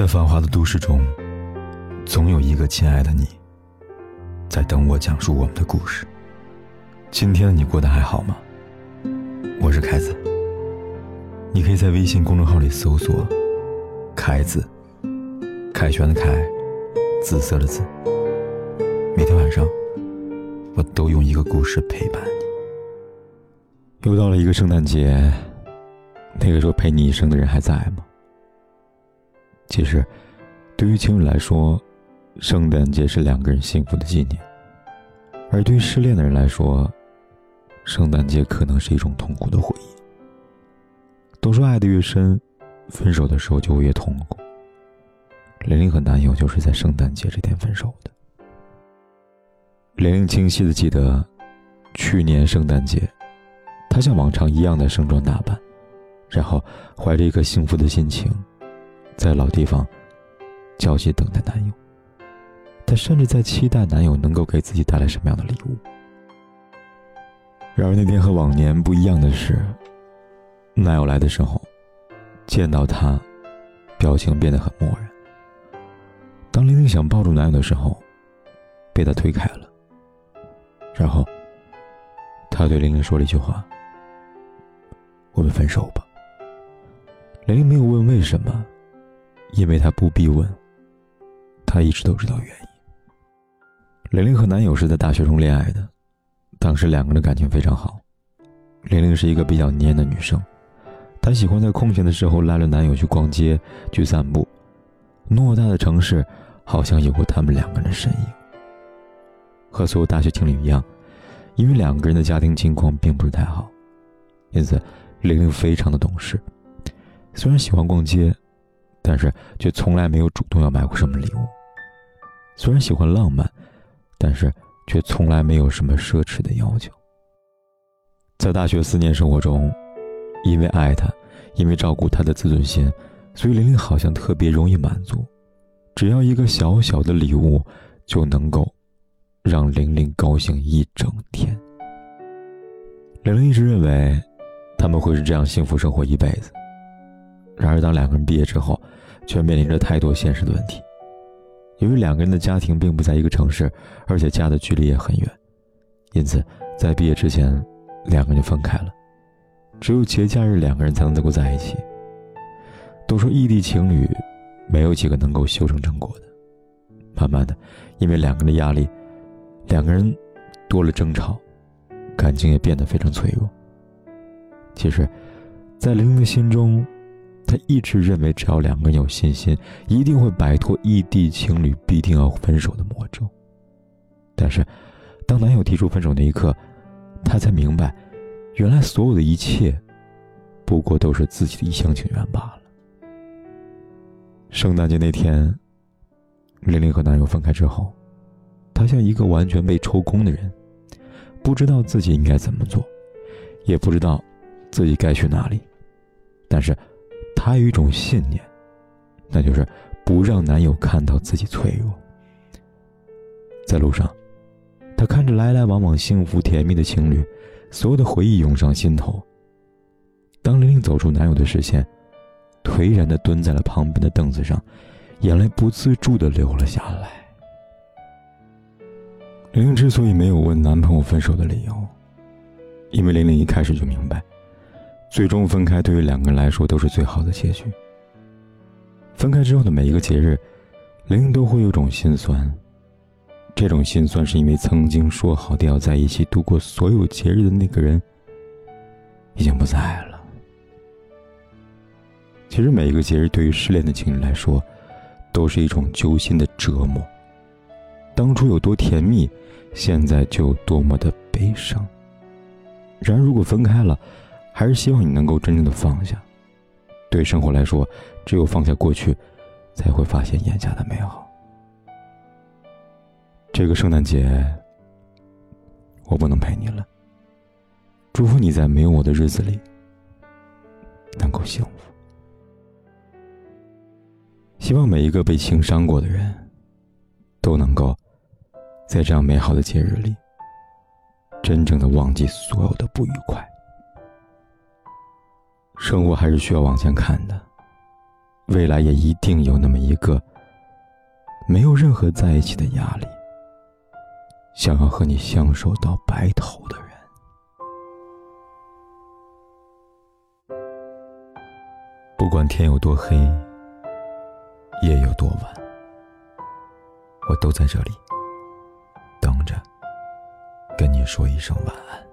在繁华的都市中，总有一个亲爱的你，在等我讲述我们的故事。今天的你过得还好吗？我是凯子，你可以在微信公众号里搜索“凯子”，凯旋的凯，紫色的紫。每天晚上，我都用一个故事陪伴你。又到了一个圣诞节，那个说陪你一生的人还在吗？其实，对于情侣来说，圣诞节是两个人幸福的纪念；而对于失恋的人来说，圣诞节可能是一种痛苦的回忆。都说爱的越深，分手的时候就会越痛苦。玲玲和男友就是在圣诞节这天分手的。玲玲清晰的记得，去年圣诞节，她像往常一样的盛装打扮，然后怀着一颗幸福的心情。在老地方焦急等待男友，她甚至在期待男友能够给自己带来什么样的礼物。然而那天和往年不一样的是，男友来的时候，见到她，表情变得很漠然。当玲玲想抱住男友的时候，被他推开了。然后，他对玲玲说了一句话：“我们分手吧。”玲玲没有问为什么。因为他不必问，他一直都知道原因。玲玲和男友是在大学中恋爱的，当时两个人感情非常好。玲玲是一个比较黏的女生，她喜欢在空闲的时候拉着男友去逛街、去散步。偌大的城市，好像有过他们两个人的身影。和所有大学情侣一样，因为两个人的家庭情况并不是太好，因此玲玲非常的懂事，虽然喜欢逛街。但是却从来没有主动要买过什么礼物。虽然喜欢浪漫，但是却从来没有什么奢侈的要求。在大学四年生活中，因为爱他，因为照顾他的自尊心，所以玲玲好像特别容易满足。只要一个小小的礼物，就能够让玲玲高兴一整天。玲玲一直认为，他们会是这样幸福生活一辈子。然而，当两个人毕业之后，却面临着太多现实的问题。由于两个人的家庭并不在一个城市，而且家的距离也很远，因此在毕业之前，两个人就分开了。只有节假日，两个人才能够在一起。都说异地情侣，没有几个能够修成正果的。慢慢的，因为两个人的压力，两个人多了争吵，感情也变得非常脆弱。其实，在玲玲的心中。他一直认为，只要两个人有信心，一定会摆脱异地情侣必定要分手的魔咒。但是，当男友提出分手那一刻，他才明白，原来所有的一切，不过都是自己的一厢情愿罢了。圣诞节那天，玲玲和男友分开之后，她像一个完全被抽空的人，不知道自己应该怎么做，也不知道自己该去哪里，但是。她有一种信念，那就是不让男友看到自己脆弱。在路上，她看着来来往往幸福甜蜜的情侣，所有的回忆涌上心头。当玲玲走出男友的视线，颓然的蹲在了旁边的凳子上，眼泪不自主的流了下来。玲玲之所以没有问男朋友分手的理由，因为玲玲一开始就明白。最终分开，对于两个人来说都是最好的结局。分开之后的每一个节日，玲玲都会有种心酸。这种心酸是因为曾经说好的要在一起度过所有节日的那个人，已经不在了。其实每一个节日对于失恋的情侣来说，都是一种揪心的折磨。当初有多甜蜜，现在就有多么的悲伤。然而，如果分开了，还是希望你能够真正的放下。对生活来说，只有放下过去，才会发现眼下的美好。这个圣诞节，我不能陪你了。祝福你在没有我的日子里，能够幸福。希望每一个被情伤过的人，都能够在这样美好的节日里，真正的忘记所有的不愉快。生活还是需要往前看的，未来也一定有那么一个没有任何在一起的压力，想要和你相守到白头的人。不管天有多黑，夜有多晚，我都在这里等着，跟你说一声晚安。